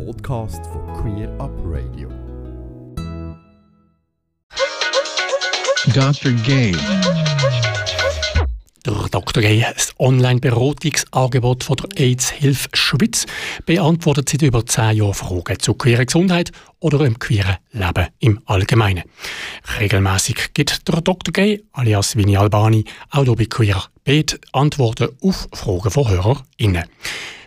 Podcast for Queer Up Radio. Dr. Gay. Dr. Gay, das Online-Beratungsangebot von der AIDS-Hilfe Schweiz, beantwortet seit über zehn Jahren Fragen zu queerer Gesundheit oder im queeren Leben im Allgemeinen. Regelmäßig gibt der Dr. Gay, alias Vini Albani, auch bei Queer Bet Antworten auf Fragen von HörerInnen.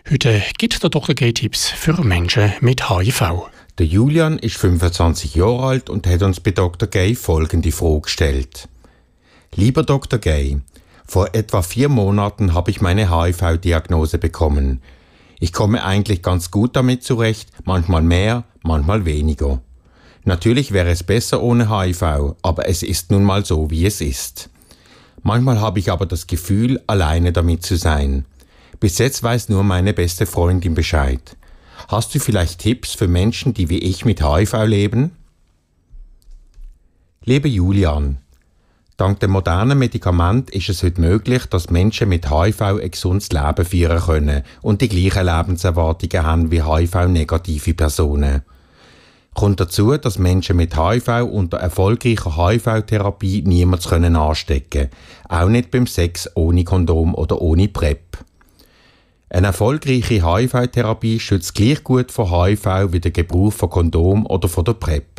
Heute gibt der Dr. Gay Tipps für Menschen mit HIV. Der Julian ist 25 Jahre alt und hat uns bei Dr. Gay folgende Frage gestellt. Lieber Dr. Gay, vor etwa vier Monaten habe ich meine HIV-Diagnose bekommen. Ich komme eigentlich ganz gut damit zurecht, manchmal mehr, manchmal weniger. Natürlich wäre es besser ohne HIV, aber es ist nun mal so, wie es ist. Manchmal habe ich aber das Gefühl, alleine damit zu sein. Bis jetzt weiß nur meine beste Freundin Bescheid. Hast du vielleicht Tipps für Menschen, die wie ich mit HIV leben? Liebe Julian, dank dem modernen Medikament ist es heute möglich, dass Menschen mit HIV ein gesundes Leben führen können und die gleichen Lebenserwartungen haben wie HIV-negative Personen. Kommt dazu, dass Menschen mit HIV unter erfolgreicher HIV-Therapie niemals anstecken können, auch nicht beim Sex ohne Kondom oder ohne PrEP. Eine erfolgreiche HIV-Therapie schützt gleich gut vor HIV wie der Gebrauch von Kondom oder von der PrEP.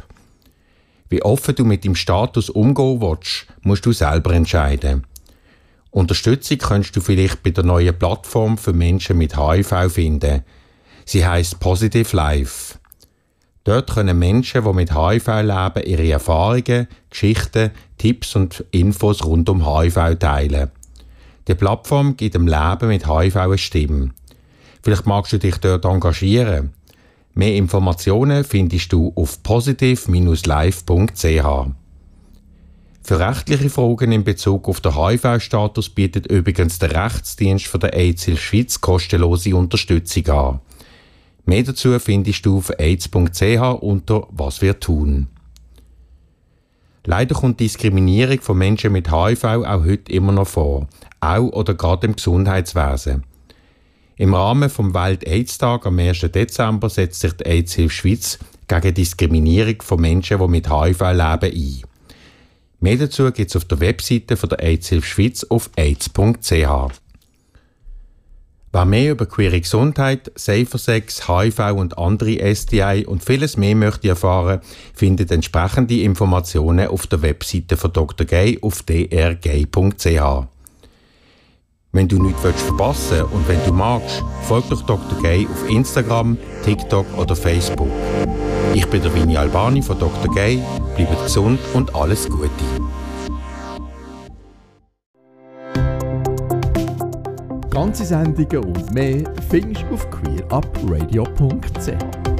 Wie offen du mit dem Status umgehen willst, musst du selber entscheiden. Unterstützung kannst du vielleicht bei der neuen Plattform für Menschen mit HIV finden. Sie heißt Positive Life. Dort können Menschen, die mit HIV leben, ihre Erfahrungen, Geschichten, Tipps und Infos rund um HIV teilen. Die Plattform gibt dem Leben mit HIV eine Stimme. Vielleicht magst du dich dort engagieren. Mehr Informationen findest du auf positiv-live.ch. Für rechtliche Fragen in Bezug auf den HIV-Status bietet übrigens der Rechtsdienst für der AIDS Schweiz kostenlose Unterstützung an. Mehr dazu findest du auf aids.ch unter Was wir tun. Leider kommt Diskriminierung von Menschen mit HIV auch heute immer noch vor, auch oder gerade im Gesundheitswesen. Im Rahmen vom Welt-AIDS-Tag am 1. Dezember setzt sich die AIDS-Hilfe Schweiz gegen Diskriminierung von Menschen, die mit HIV leben, ein. Mehr dazu gibt es auf der Webseite von der AIDS-Hilfe Schweiz auf aids.ch. Wer mehr über queere Gesundheit, Safer Sex, HIV und andere STI und vieles mehr möchte erfahren, findet entsprechende Informationen auf der Webseite von Dr. Gay auf drgay.ch. Wenn du nichts verpassen willst und wenn du magst, folg doch Dr. Gay auf Instagram, TikTok oder Facebook. Ich bin der Vini Albani von Dr. Gay. Bleibt gesund und alles Gute. Ganze Sendungen und mehr findest du auf queerupradio.ch.